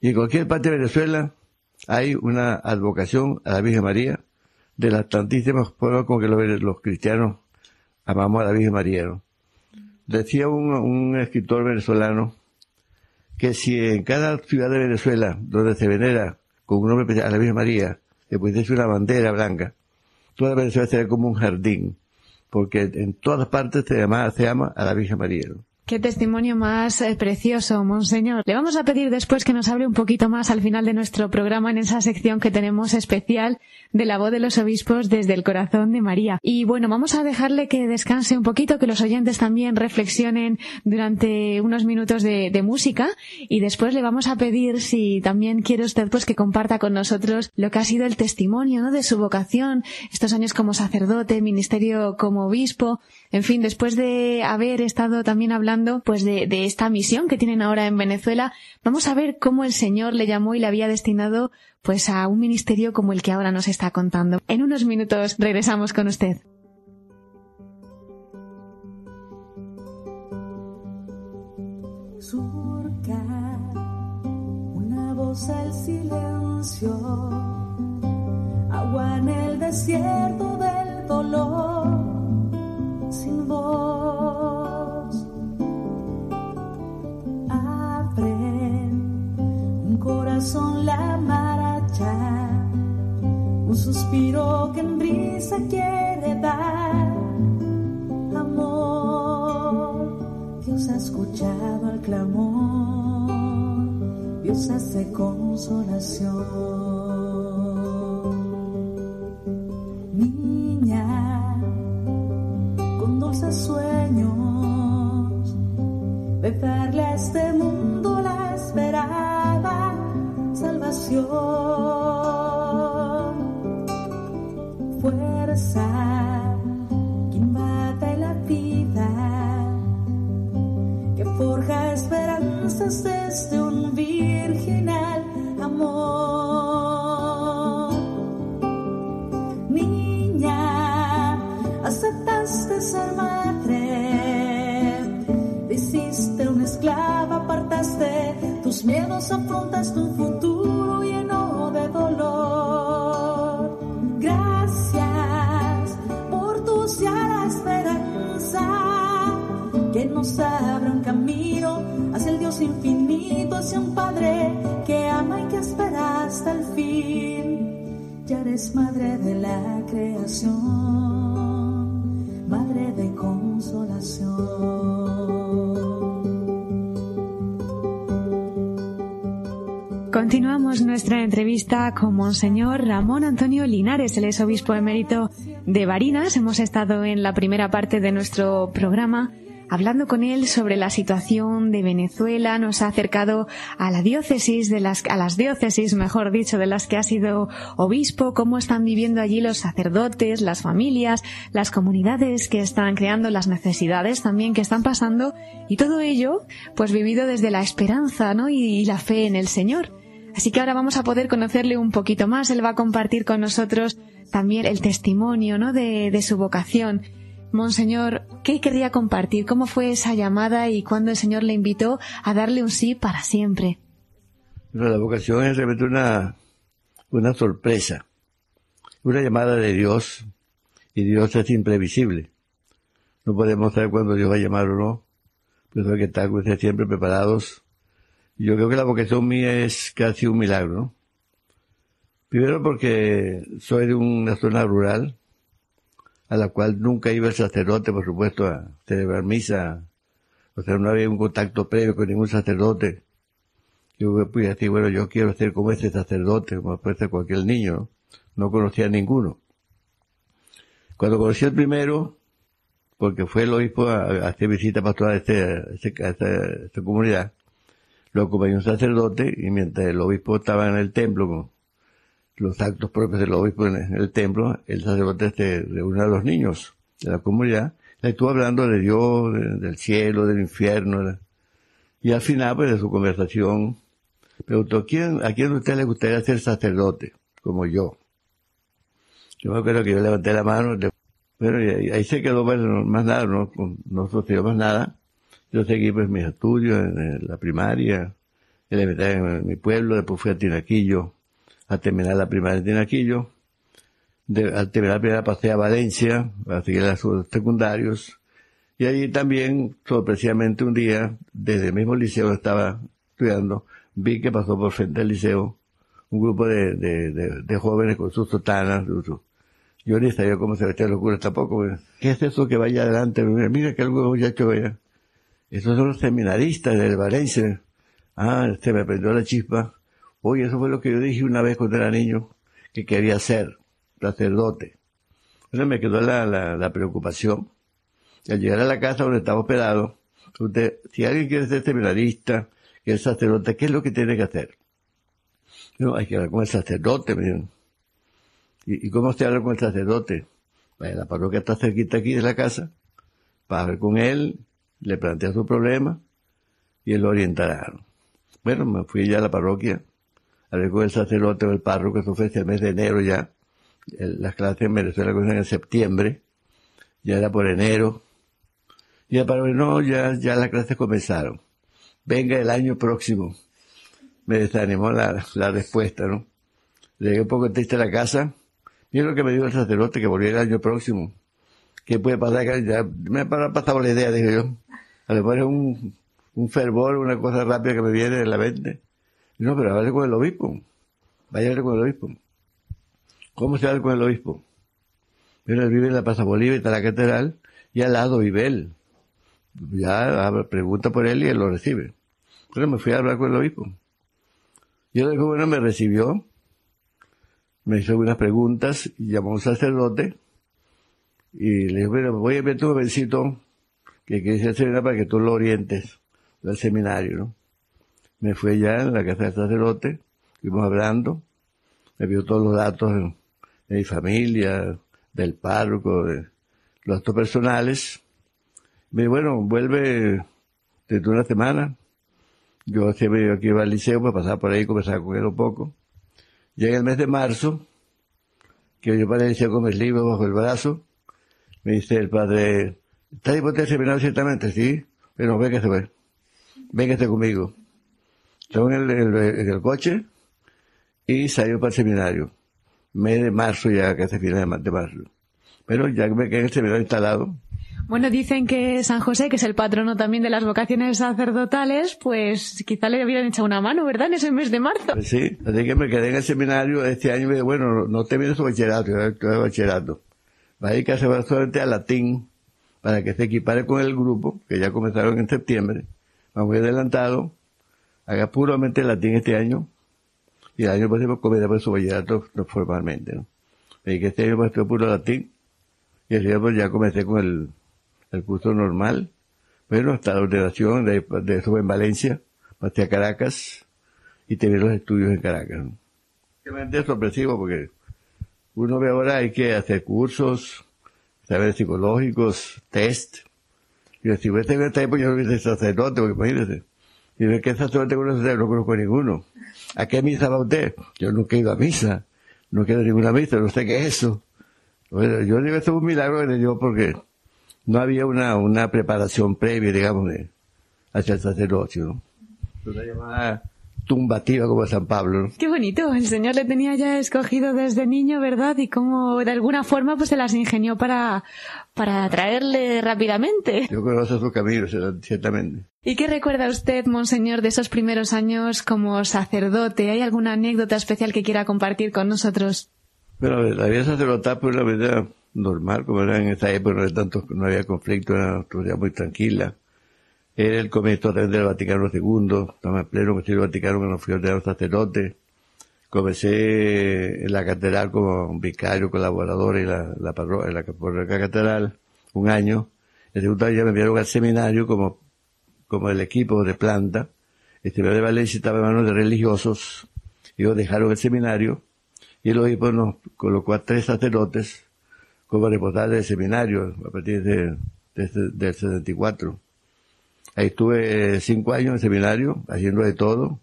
S2: Y en cualquier parte de Venezuela hay una advocación a la Virgen María de las tantísimas formas con que los, cristianos amamos a la Virgen María. Decía un, escritor venezolano que si en cada ciudad de Venezuela donde se venera con un nombre a la Virgen María, se pudiese una bandera blanca, toda Venezuela sería como un jardín, porque en todas partes se, llama, se ama a la Virgen María.
S1: Qué testimonio más eh, precioso, Monseñor. Le vamos a pedir después que nos hable un poquito más al final de nuestro programa en esa sección que tenemos especial de la voz de los obispos desde el corazón de María. Y bueno, vamos a dejarle que descanse un poquito, que los oyentes también reflexionen durante unos minutos de, música y después le vamos a pedir si también quiere usted pues que comparta con nosotros lo que ha sido el testimonio ¿no? de su vocación, estos años como sacerdote, ministerio como obispo, en fin, después de haber estado también hablando pues de, esta misión que tienen ahora en Venezuela, vamos a ver cómo el Señor le llamó y le había destinado pues a un ministerio como el que ahora nos está contando. En unos minutos regresamos con usted.
S3: Surca una voz al silencio, agua en el desierto del dolor sin voz. Abre un corazón la maracha, un suspiro que en brisa quiere dar. Amor, Dios ha escuchado el clamor, Dios hace consolación. Un Padre que ama y que espera hasta el fin. Ya eres madre de la creación, madre de consolación.
S1: Continuamos nuestra entrevista con Monseñor Ramón Antonio Linares, el es obispo emérito de Barinas. Hemos estado en la primera parte de nuestro programa hablando con él sobre la situación de Venezuela. Nos ha acercado a la diócesis de las, a las diócesis, mejor dicho, de las que ha sido obispo, cómo están viviendo allí los sacerdotes, las familias, las comunidades que están creando, las necesidades también que están pasando y todo ello, pues vivido desde la esperanza, ¿no? y, la fe en el Señor. Así que ahora vamos a poder conocerle un poquito más. Él va a compartir con nosotros también el testimonio ¿no? de, de su vocación. Monseñor, ¿qué querría compartir? ¿Cómo fue esa llamada y cuándo el Señor le invitó a darle un sí para siempre?
S2: La vocación es realmente una, una sorpresa, una llamada de Dios, y Dios es imprevisible. No podemos saber cuándo Dios va a llamar o no, pero hay que estar siempre preparados yo creo que la vocación mía es casi un milagro. Primero porque soy de una zona rural a la cual nunca iba el sacerdote, por supuesto, a celebrar misa. O sea, no había un contacto previo con ningún sacerdote. Yo pude decir, bueno, yo quiero ser como ese sacerdote, como puede ser cualquier niño. ¿no? no conocía a ninguno. Cuando conocí al primero, porque fue el obispo a, hacer visita pastoral a, este, a, este, esta, esta comunidad, lo acompañó un sacerdote y mientras el obispo estaba en el templo los actos propios del obispo en el templo, el sacerdote se reúne a los niños de la comunidad, le estuvo hablando de Dios, de, del cielo, del infierno, de, y al final pues de su conversación preguntó, ¿quién, ¿a quién de ustedes le gustaría ser sacerdote? Como yo. Yo me acuerdo que yo levanté la mano, bueno, y ahí se quedó bueno, más nada, no, no sucedió más nada. Yo seguí pues mis estudios en, la primaria, elemental en mi pueblo, después fui a Tinaquillo a terminar la primaria en Tinaquillo. De, al terminar la primera pasé a Valencia a seguir los secundarios. Y allí también, sorpresivamente un día, desde el mismo liceo donde estaba estudiando, vi que pasó por frente al liceo un grupo de, de, de, de jóvenes con sus sotanas, sus, yo ni sabía cómo se vestían los curas tampoco. ¿Qué es eso que vaya adelante? Mira que algo muchacho vaya. Esos son los seminaristas del Valencia. Ah, se me prendió la chispa. Oye, eso fue lo que yo dije una vez cuando era niño, que quería ser sacerdote. Entonces me quedó la, la, preocupación. Al llegar a la casa donde estaba operado, usted, si alguien quiere ser seminarista, que es sacerdote, ¿qué es lo que tiene que hacer? No, hay que hablar con el sacerdote, me dijeron. ¿Y, ¿Y, cómo se habla con el sacerdote? La parroquia está cerquita aquí de la casa, para hablar con él, le plantea su problema y él lo orientará. Bueno, me fui ya a la parroquia, a ver con el sacerdote o el párroco, eso fue el mes de enero ya. Las clases en Venezuela comienzan en septiembre, ya era por enero. Y el párroco, no, ya, ya las clases comenzaron. Venga el año próximo. Me desanimó la, la respuesta, ¿no? Llegué un poco triste a la casa. Mira lo que me dijo el sacerdote, que volviera el año próximo. ¿Qué puede pasar? Ya me ha pasado la idea, dije yo. A lo mejor es un, un fervor, una cosa rápida que me viene de la mente. No, pero vaya con el obispo. Vaya con el obispo. ¿Cómo se habla con el obispo? Pero él vive en la Plaza Bolívar, está la catedral, y al lado vive él. Ya pregunta por él y él lo recibe. Pero me fui a hablar con el obispo. Y el obispo, bueno, me recibió, me hizo unas preguntas, y llamó a un sacerdote, y le dijo, bueno, voy a ver tu jovencito que quiere ser para que tú lo orientes al seminario, ¿no? Me fui allá en la casa del sacerdote, fuimos hablando, me dio todos los datos de, mi familia, del párroco, de los datos personales. Me dijo, bueno, vuelve dentro de una semana. Yo siempre aquí iba al liceo para pasar por ahí, conversar con él un poco. Llega el mes de marzo, que yo para el liceo con mis libros bajo el brazo, me dice el padre, ¿está dispuesto a seminario ciertamente? Sí, pero véngase, pues. Véngase conmigo. Estaba en el, en el coche y salió para el seminario. Mes de marzo ya, casi final de marzo. Pero ya me quedé en el seminario instalado.
S1: Bueno, dicen que San José, que es el patrono también de las vocaciones sacerdotales, pues quizá le hubieran echado una mano, ¿verdad? En ese mes de marzo.
S2: Pues sí, así que me quedé en el seminario este año y me dije, bueno, no te vienes a bachillerato, yo bachillerato va a dedicarse solamente a latín para que se equipare con el grupo, que ya comenzaron en septiembre. Vamos adelantado, haga puramente latín este año, y el año próximo comienza por su bachillerato formalmente, ¿no? Y que este año pues puro latín, y el pues ya comencé con el, el curso normal, bueno, hasta la ordenación de, de eso en Valencia, pasé a Caracas, y tener los estudios en Caracas, ¿no? Es sorpresivo porque uno ve ahora hay que hacer cursos, saber psicológicos, test. Y si usted en esta época yo ser sacerdote, porque imagínese. Y ve que sacerdote conoce, no conozco ninguno. ¿A qué misa va usted? Yo nunca he ido a misa. No quiero ninguna misa, no sé qué es eso. Bueno, yo digo, esto es un milagro de Dios porque no había una, una preparación previa, digamos, de, hacia el sacerdocio, ¿no? Una llamada tumbativa como San Pablo.
S1: Qué bonito, el Señor le tenía ya escogido desde niño, ¿verdad? Y como de alguna forma pues se las ingenió para, para atraerle rápidamente.
S2: Yo conozco su camino, ciertamente.
S1: ¿Y qué recuerda usted, Monseñor, de esos primeros años como sacerdote? ¿Hay alguna anécdota especial que quiera compartir con nosotros?
S2: Bueno, la vida sacerdotal fue una vida normal, como era en esa época, no había, tanto, no había conflicto, era una vida muy tranquila era el comienzo también del Vaticano II, estaba en pleno concilio Vaticano cuando fui ordenado sacerdote. Comencé en la catedral como vicario colaborador en la, parroquia, en la catedral, un año. El segundo año me enviaron al seminario como, como el equipo de planta. El seminario de Valencia estaba en manos de religiosos. Ellos dejaron el seminario y el obispo nos colocó a tres sacerdotes como responsables del seminario a partir de, de, del 74 Ahí estuve cinco años en seminario, haciendo de todo,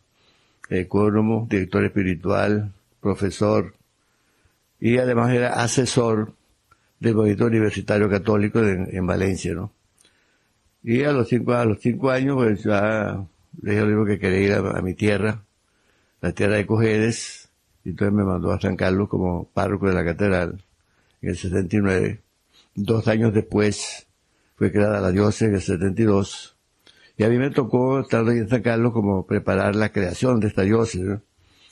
S2: ecónomo, director espiritual, profesor, y además era asesor del movimiento universitario católico en, Valencia, ¿no? Y a los cinco, a los cinco años, pues ya le dije que quería ir a, mi tierra, la tierra de Cojedes, y entonces me mandó a San Carlos como párroco de la catedral en el 79. Dos años después fue creada la diócesis en el 72 y a mí me tocó, estar en San Carlos, como preparar la creación de esta diócesis, ¿no?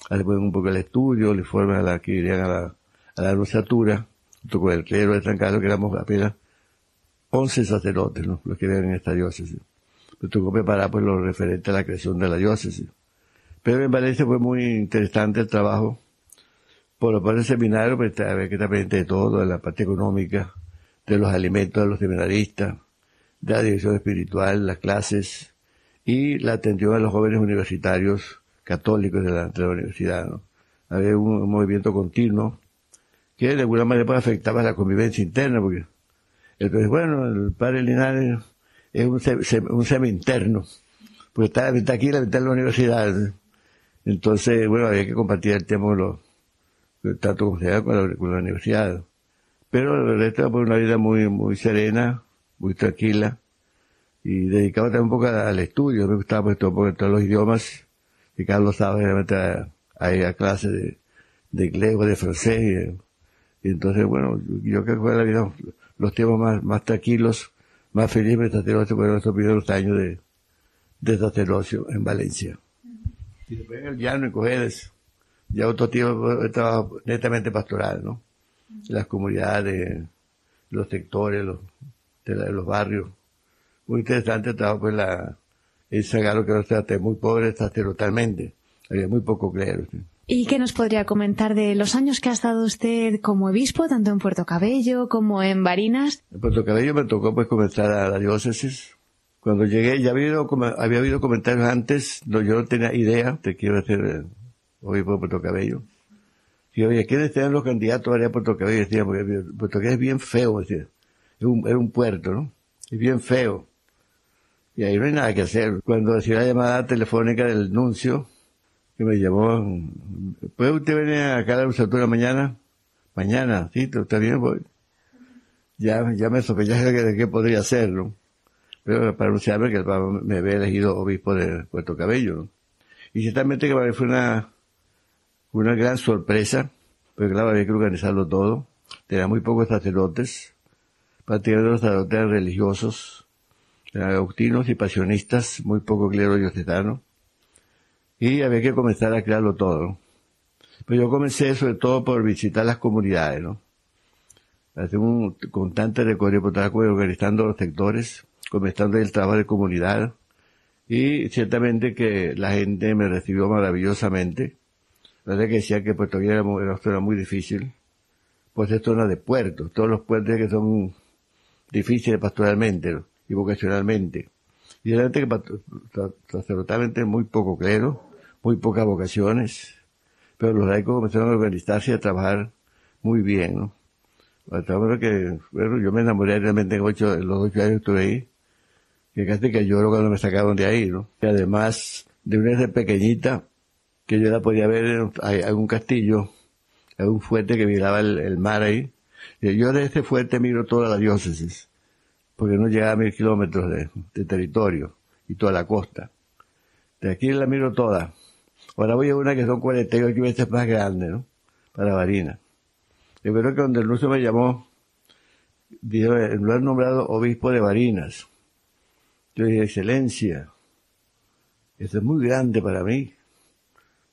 S2: Después un poco el estudio, el informe a la que irían a la, a la anunciatura, junto con el clero de San Carlos, que éramos apenas 11 sacerdotes. Los que vivían en esta diócesis. Me tocó preparar, pues, lo referente a la creación de la diócesis. Pero en Valencia fue muy interesante el trabajo. Por lo cual el seminario, pues, había que estar pendiente de todo, de la parte económica, de los alimentos de los seminaristas, de la dirección espiritual, las clases y la atención a los jóvenes universitarios católicos de la, universidad. ¿no? Había un, movimiento continuo que de alguna manera pues, afectaba la convivencia interna, porque entonces, bueno, el padre Linares es un, un semi-interno, porque está, aquí la mitad de la universidad. Entonces, bueno, había que compartir el tema con los, tanto con la, con la universidad. Pero el resto fue una vida muy, muy serena, muy tranquila y dedicaba también un poco al estudio. Me gustaba pues, un poco todos los idiomas y Carlos sabe a, a a clases de, inglés o de francés. Y, entonces, bueno, yo creo que fue la vida, los tiempos más, más tranquilos, más felices de sacerdocio fueron estos primeros años de, de sacerdocio en Valencia. Y después en el llano, en Cojedes, Ya otro tiempo trabajado netamente pastoral, ¿no? Las comunidades, los sectores, los, de, la- de los barrios. Muy interesante el trabajo, pues la, ese galo que trate muy pobre sacerdotalmente. Había muy poco clero. ¿sí?
S1: ¿Y qué nos podría comentar de los años que ha estado usted como obispo, tanto en Puerto Cabello como en Barinas?
S2: En Puerto Cabello me tocó pues comenzar a la diócesis. Cuando llegué, ya había habido, había habido comentarios antes, no, yo no tenía idea de que iba a ser eh, obispo de Puerto Cabello. Y oye, ¿quiénes sean los candidatos a Puerto Cabello? Decía, porque Puerto Cabello es bien feo, decía. Es un, era un puerto, ¿no? Es bien feo. Y ahí no hay nada que hacer. Cuando la llamada telefónica del nuncio, que me llamó, ¿puede usted venir acá a la Luciatura mañana? Mañana, sí, está bien, voy ya, ya me sospechaba de qué podría ser, ¿no? Pero para anunciarme que el Papa me había elegido obispo de Puerto Cabello, ¿no? Y ciertamente que para mí fue una, una gran sorpresa, porque claro, había que organizarlo todo. Tenía muy pocos sacerdotes, prácticamente los sacerdotes religiosos, agustinos y pasionistas, muy poco clero diocesano. Y había que comenzar a crearlo todo, ¿no? Pero yo comencé sobre todo por visitar las comunidades, ¿no? hacer un constante recorrido por Tacuba, organizando los sectores, comenzando el trabajo de comunidad. Y ciertamente que la gente me recibió maravillosamente. La verdad que decía que Puerto Rico era, una zona muy difícil, pues es zona de puertos, todos los puertos que son difíciles pastoralmente y vocacionalmente. Y realmente que sacerdotalmente muy poco clero, muy pocas vocaciones, pero los laicos comenzaron a organizarse y a trabajar muy bien, ¿no? Hasta que, bueno, yo me enamoré realmente en ocho, en los ocho años que estuve ahí, que casi que lloro cuando me sacaron de ahí, ¿no? Y además, de una vez pequeñita, que yo la podía ver en, un castillo, un fuerte que miraba el, mar ahí, yo de ese fuerte miro toda la diócesis, porque no llegaba a mil kilómetros de territorio, y toda la costa. De aquí la miro toda. Ahora voy a una que son 48 veces más grande, ¿no? Para Varina. Yo creo que donde el ruso me llamó, dijo, lo han nombrado obispo de Barinas. Yo dije, excelencia, esto es muy grande para mí,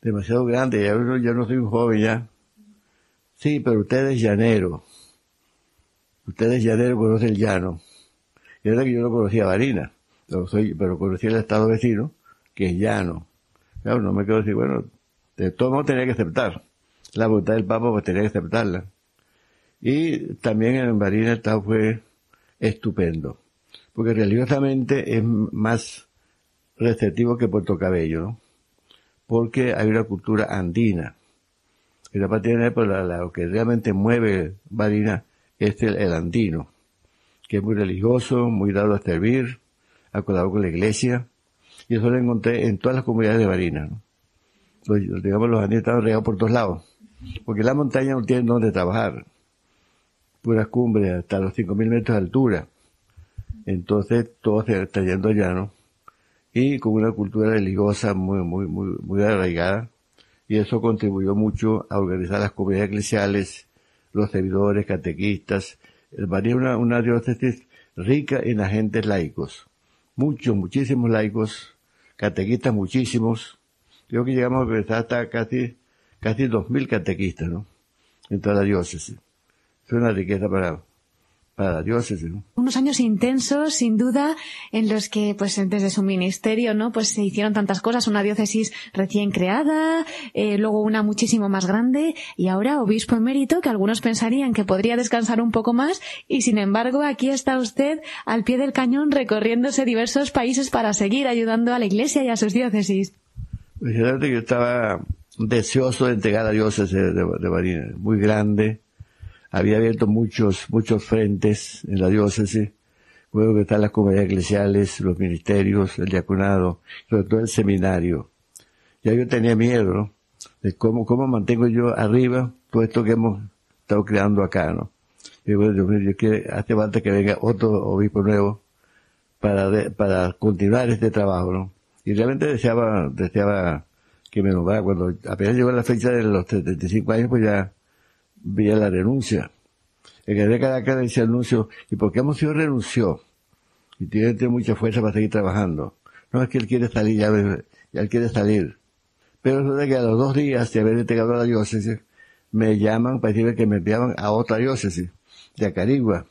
S2: demasiado grande, ya no, no soy un joven ya. Sí, pero usted es llanero. Usted es llanero, conoce el llano. Y era que yo no conocía Barinas, pero, soy, pero conocía el estado vecino, que es llano. Claro, no me quedo decir, bueno, de todo modo tenía que aceptar. La voluntad del Papa pues tenía que aceptarla. Y también en Barinas el fue estupendo, porque religiosamente es más receptivo que Puerto Cabello, ¿no? porque hay una cultura andina. Y la parte de pues, la, la- lo que realmente mueve Barinas es el, el andino, que es muy religioso, muy dado a servir, a colaborar con la iglesia, y eso lo encontré en todas las comunidades de Barinas. ¿no? Los- digamos, los andinos estaban regados por todos lados, porque la montaña no tiene donde trabajar puras cumbres hasta los 5.000 metros de altura. Entonces todo se está yendo al llano y con una cultura religiosa muy, muy, muy, muy arraigada y eso contribuyó mucho a organizar las comunidades eclesiales, los servidores, catequistas. Es una, una diócesis rica en agentes laicos. Muchos, muchísimos laicos, catequistas muchísimos. Creo que llegamos a organizar hasta casi, casi 2.000 catequistas, ¿no? En toda la diócesis es una riqueza para, para la diócesis. ¿no?
S1: Unos años intensos, sin duda, en los que, pues, desde su ministerio, ¿no? Pues se hicieron tantas cosas, una diócesis recién creada, eh, luego una muchísimo más grande, y ahora obispo emérito, que algunos pensarían que podría descansar un poco más, y sin embargo, aquí está usted al pie del cañón recorriéndose diversos países para seguir ayudando a la iglesia y a sus diócesis.
S2: Pues, fíjate que yo estaba deseoso de entregar a diócesis de, de Barinas, muy grande, había abierto muchos, muchos frentes en la diócesis, luego que están las comunidades eclesiales, los ministerios, el diaconado, sobre todo el seminario. Ya yo tenía miedo, ¿no? De cómo, cómo mantengo yo arriba todo esto que hemos estado creando acá, ¿no? Y bueno, Dios mío, yo quiero, hace falta que venga otro obispo nuevo para, para continuar este trabajo, ¿no? Y realmente deseaba, deseaba que me nombrara. Cuando apenas llegó la fecha de los 75 años, pues ya veía la renuncia. El que de Caracas el anuncio, ¿y por qué Monseñor renunció? Y tiene, tiene mucha fuerza para seguir trabajando. No es que él quiere salir, ya, ya él quiere salir. Pero resulta que a los dos días de haber entregado la diócesis, me llaman para decirme que me enviaban a otra diócesis, de Acarigua,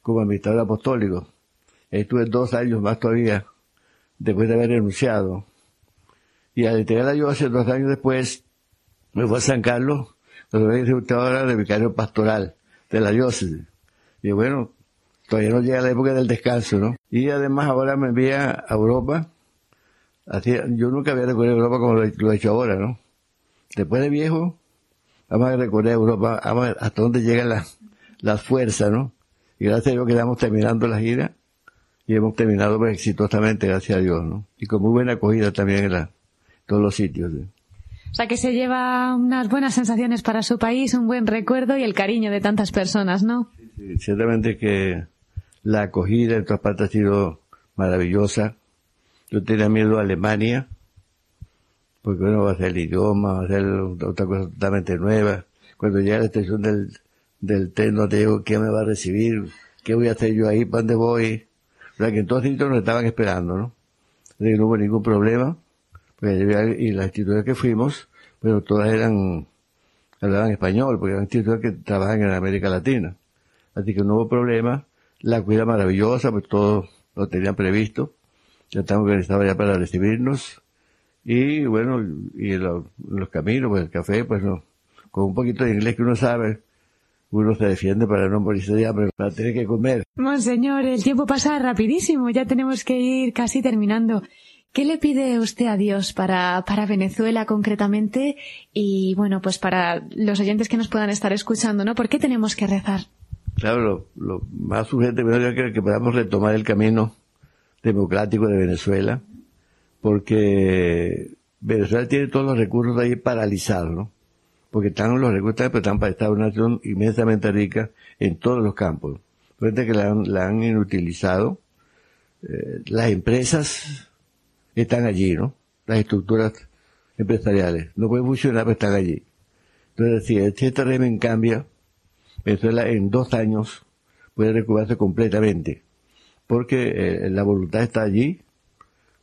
S2: como administrador apostólico. Estuve dos años más todavía, después de haber renunciado. Y al entregar la diócesis, dos años después, me fue a San Carlos, donde me ahora vicario pastoral de la diócesis. Y bueno, todavía no llega la época del descanso, ¿no? Y además ahora me envía a Europa. Yo nunca había recorrido Europa como lo, he hecho ahora, ¿no? Después de viejo, vamos a recorrer Europa, vamos a ver hasta dónde llegan las, las fuerzas, ¿no? Y gracias a Dios que estamos terminando la gira y hemos terminado pues, exitosamente, gracias a Dios, ¿no? Y con muy buena acogida también en todos los sitios.
S1: O sea que se lleva unas buenas sensaciones para su país, un buen recuerdo y el cariño de tantas personas, ¿no?
S2: Sí, ciertamente que la acogida en todas partes ha sido maravillosa. Yo tenía miedo a Alemania, porque bueno, va a ser el idioma, va a ser otra cosa totalmente nueva. Cuando llega a la estación del, del tren, no te digo quién me va a recibir, qué voy a hacer yo ahí, para dónde voy. O sea que en todos sitios nos estaban esperando, ¿no? no hubo ningún problema. Y las instituciones que fuimos, pero todas eran, hablaban español, porque eran instituciones que trabajan en América Latina. Así que no hubo problema. La cuida maravillosa, pues todo lo tenían previsto. Ya estamos organizados ya para recibirnos. Y bueno, y los, los caminos, pues el café, pues no, con un poquito de inglés que uno sabe, uno se defiende para no morirse de hambre, para tener que comer.
S1: Monseñor, el tiempo pasa rapidísimo, ya tenemos que ir casi terminando. ¿Qué le pide usted a Dios para, para Venezuela concretamente y, bueno, pues para los oyentes que nos puedan estar escuchando, ¿no? ¿Por qué tenemos que rezar?
S2: Claro, lo, más urgente es que podamos retomar el camino democrático de Venezuela, porque Venezuela tiene todos los recursos ahí paralizados, ¿no? Porque están los recursos, pero están para estar una nación inmensamente rica en todos los campos. Fíjate que la, la han inutilizado. Eh, las empresas están allí, ¿no? Las estructuras empresariales. No pueden funcionar, pero están allí. Entonces, si este régimen cambia, Venezuela en dos años puede recuperarse completamente. Porque eh, la voluntad está allí.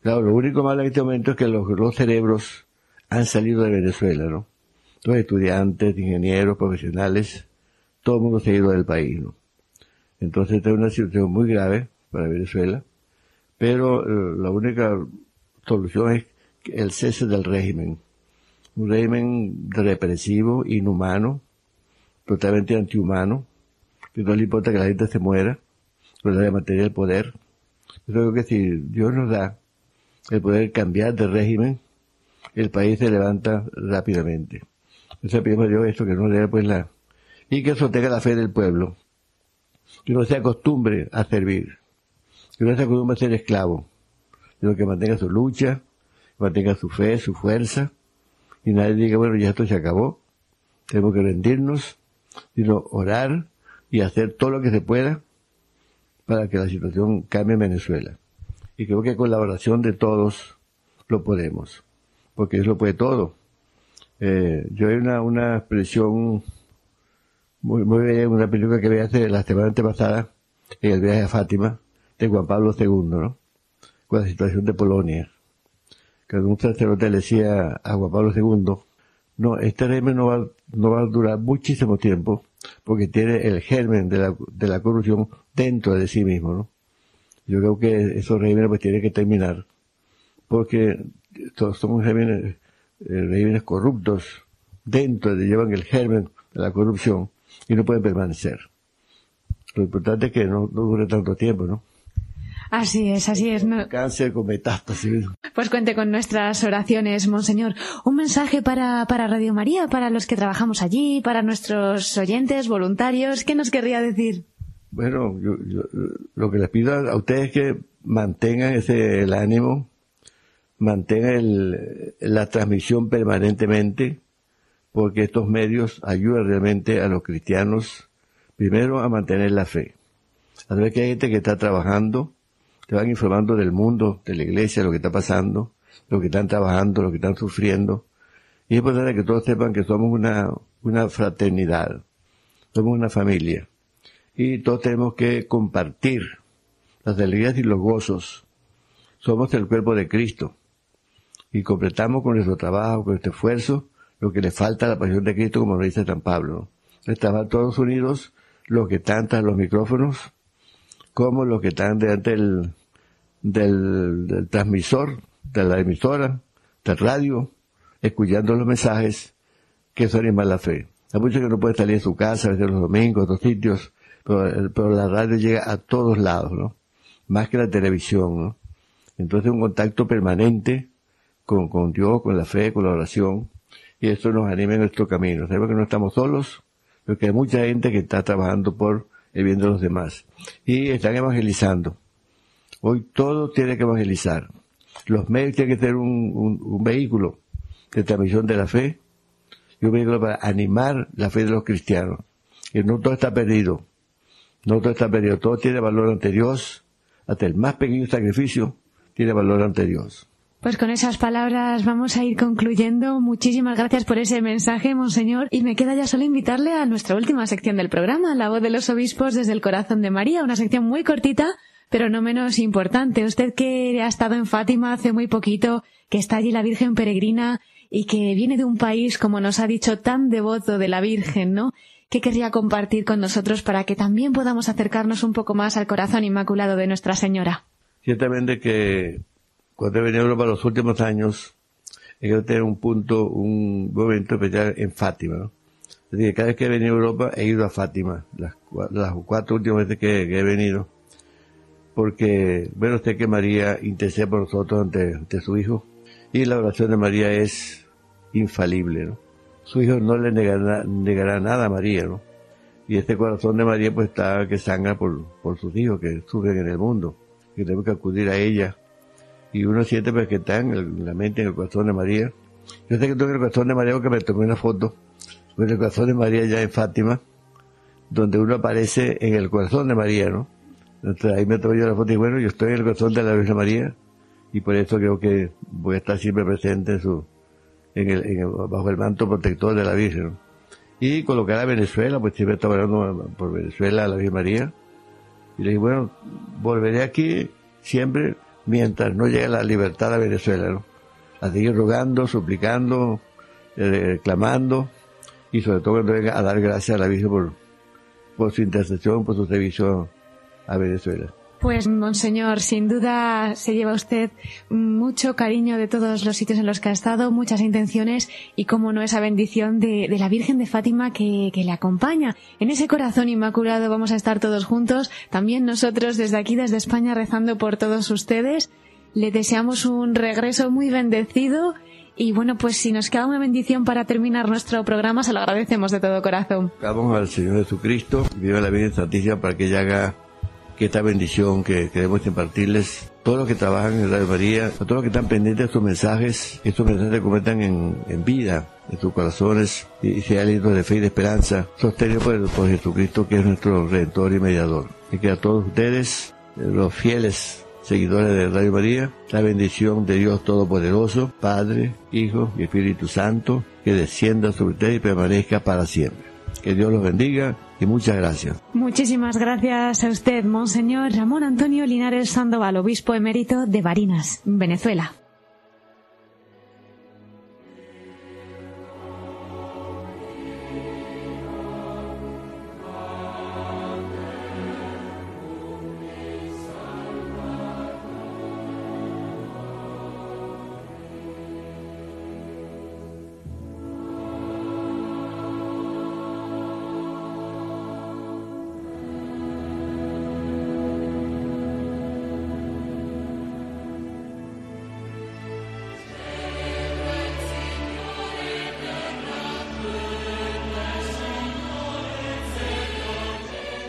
S2: Claro, lo único malo en este momento es que los, los cerebros han salido de Venezuela, ¿no? Los estudiantes, ingenieros, profesionales, todo el mundo se ha ido del país, ¿no? Entonces, esta es una situación muy grave para Venezuela. Pero eh, la única solución es el cese del régimen. Un régimen represivo, inhumano, totalmente antihumano, que no le importa que la gente se muera, pero le mantener el poder. Yo creo que si Dios nos da el poder cambiar de régimen, el país se levanta rápidamente. Entonces pedimos a Dios esto, que nos dé pues la, y que sostenga la fe del pueblo, que no se acostumbre a servir, que no se acostumbre a ser esclavo, sino que mantenga su lucha, mantenga su fe, su fuerza, y nadie diga, bueno, ya esto se acabó, tenemos que rendirnos, sino orar y hacer todo lo que se pueda para que la situación cambie en Venezuela. Y creo que con la oración de todos lo podemos, porque eso lo puede todo. Eh, yo hay una, una expresión muy, muy bella, una película que vi hace la semana pasada, en el viaje a Fátima, de Juan Pablo II, ¿no? Con la situación de Polonia. Que un sacerdote le decía a Juan Pablo II, no, este régimen no va, no va a durar muchísimo tiempo, porque tiene el germen de la, de la corrupción dentro de sí mismo, ¿no? Yo creo que esos regímenes pues tienen que terminar, porque son regímenes, eh, regímenes corruptos, dentro de, llevan el germen de la corrupción, y no pueden permanecer. Lo importante es que no dure tanto tiempo, ¿no?
S1: Así es, así es. No...
S2: Cáncer con metástasis.
S1: Pues cuente con nuestras oraciones, Monseñor. Un mensaje para, para Radio María, para los que trabajamos allí, para nuestros oyentes, voluntarios. ¿Qué nos querría decir?
S2: Bueno, yo, yo, lo que les pido a ustedes es que mantengan ese, el ánimo, mantengan el, la transmisión permanentemente, porque estos medios ayudan realmente a los cristianos, primero a mantener la fe. A ver que hay gente que está trabajando, te van informando del mundo, de la iglesia, lo que está pasando, lo que están trabajando, lo que están sufriendo. Y es importante que todos sepan que somos una, una fraternidad, somos una familia. Y todos tenemos que compartir las alegrías y los gozos. Somos el cuerpo de Cristo. y completamos con nuestro trabajo, con este esfuerzo, lo que le falta a la pasión de Cristo, como nos dice San Pablo. Estaban todos unidos, los que están tras los micrófonos, como los que están delante del, del, transmisor, de la emisora, del radio, escuchando los mensajes que son animan la fe. Hay muchos que no pueden salir de su casa, a los domingos, otros sitios, pero, pero, la radio llega a todos lados, ¿no? Más que la televisión, ¿no? Entonces un contacto permanente con, con Dios, con la fe, con la oración, y esto nos anima en nuestro camino. Sabemos que no estamos solos, porque hay mucha gente que está trabajando por bien de los demás. Y están evangelizando. Hoy todo tiene que evangelizar. Los medios tienen que ser un, un, vehículo de transmisión de la fe y un vehículo para animar la fe de los cristianos. Que no todo está perdido. No todo está perdido. Todo tiene valor ante Dios. Hasta el más pequeño sacrificio tiene valor ante Dios.
S1: Pues con esas palabras vamos a ir concluyendo. Muchísimas gracias por ese mensaje, Monseñor. Y me queda ya solo invitarle a nuestra última sección del programa, La voz de los obispos desde el corazón de María, una sección muy cortita, pero no menos importante. Usted que ha estado en Fátima hace muy poquito, que está allí la Virgen peregrina y que viene de un país, como nos ha dicho, tan devoto de la Virgen, ¿no? ¿Qué querría compartir con nosotros para que también podamos acercarnos un poco más al corazón inmaculado de Nuestra Señora?
S2: Ciertamente que cuando he venido a Europa los últimos años, he querido tener un punto, un momento especial en Fátima. ¿no? Es decir, cada vez que he venido a Europa he ido a Fátima, las, las cuatro últimas veces que, he venido, porque, bueno, usted que María intercede por nosotros ante, ante su Hijo, y la oración de María es infalible, ¿no? Su Hijo no le negará, negará nada a María, ¿no? Y este corazón de María pues está que sangra por, por sus hijos que sufren en el mundo, que tenemos que acudir a ella y uno siente pues, que está en, la mente, en el corazón de María. Yo sé que tengo el corazón de María porque me tomé una foto con el corazón de María ya en Fátima, donde uno aparece en el corazón de María, ¿no? Entonces ahí me tomé yo la foto y bueno, yo estoy en el corazón de la Virgen María y por eso creo que voy a estar siempre presente en su, en bajo el manto protector de la Virgen. Y colocar a Venezuela, pues siempre estaba hablando por Venezuela a la Virgen María. Y le dije, bueno, volveré aquí siempre mientras no llegue la libertad a Venezuela, ¿no? A seguir rogando, suplicando, eh, clamando y sobre todo cuando a dar gracias a la Virgen por, por su intercesión, por su servicio a Venezuela.
S1: Pues, Monseñor, sin duda se lleva usted mucho cariño de todos los sitios en los que ha estado, muchas intenciones y, como no, esa bendición de, la Virgen de Fátima que, le acompaña. En ese corazón inmaculado vamos a estar todos juntos, también nosotros desde aquí, desde España, rezando por todos ustedes. Le deseamos un regreso muy bendecido y bueno, pues si nos queda una bendición para terminar nuestro programa, se lo agradecemos de todo corazón.
S2: Vamos al Señor Jesucristo, viva la Virgen Santísima para que ella haga que esta bendición que queremos impartirles, todos los que trabajan en Radio María, a todos los que están pendientes de estos mensajes, estos mensajes se conviertan en, vida en sus corazones y, sean alientos de fe y de esperanza, sostenidos por, por Jesucristo que es nuestro Redentor y Mediador. Y que a todos ustedes, los fieles seguidores de Radio María, la bendición de Dios Todopoderoso, Padre, Hijo y Espíritu Santo, que descienda sobre ustedes y permanezca para siempre. Que Dios los bendiga y muchas gracias.
S1: Muchísimas gracias a usted, Monseñor Ramón Antonio Linares Sandoval, obispo emérito de Barinas, Venezuela.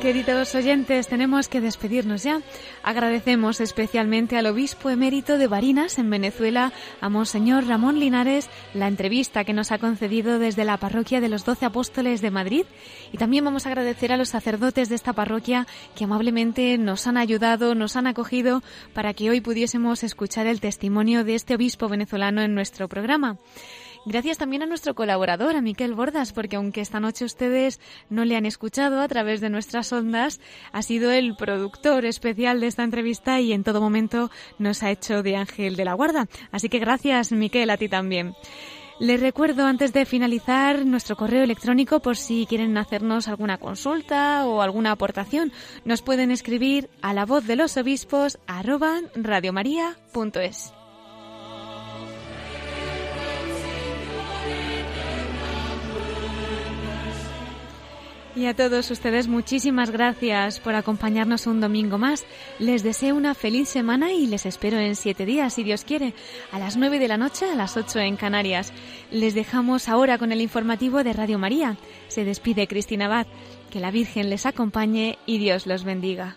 S1: Queridos oyentes, tenemos que despedirnos ya. Agradecemos especialmente al obispo emérito de Barinas, en Venezuela, a Monseñor Ramón Linares, la entrevista que nos ha concedido desde la parroquia de los Doce Apóstoles de Madrid. Y también vamos a agradecer a los sacerdotes de esta parroquia que amablemente nos han ayudado, nos han acogido para que hoy pudiésemos escuchar el testimonio de este obispo venezolano en nuestro programa. Gracias también a nuestro colaborador, a Miquel Bordas, porque aunque esta noche ustedes no le han escuchado a través de nuestras ondas, ha sido el productor especial de esta entrevista y en todo momento nos ha hecho de ángel de la guarda. Así que gracias, Miquel, a ti también. Les recuerdo antes de finalizar nuestro correo electrónico por si quieren hacernos alguna consulta o alguna aportación. Nos pueden escribir a la voz de los obispos arroba radiomaria.es. Y a todos ustedes muchísimas gracias por acompañarnos un domingo más. Les deseo una feliz semana y les espero en siete días, si Dios quiere, a las nueve de la noche, a las ocho en Canarias. Les dejamos ahora con el informativo de Radio María. Se despide Cristina Abad. Que la Virgen les acompañe y Dios los bendiga.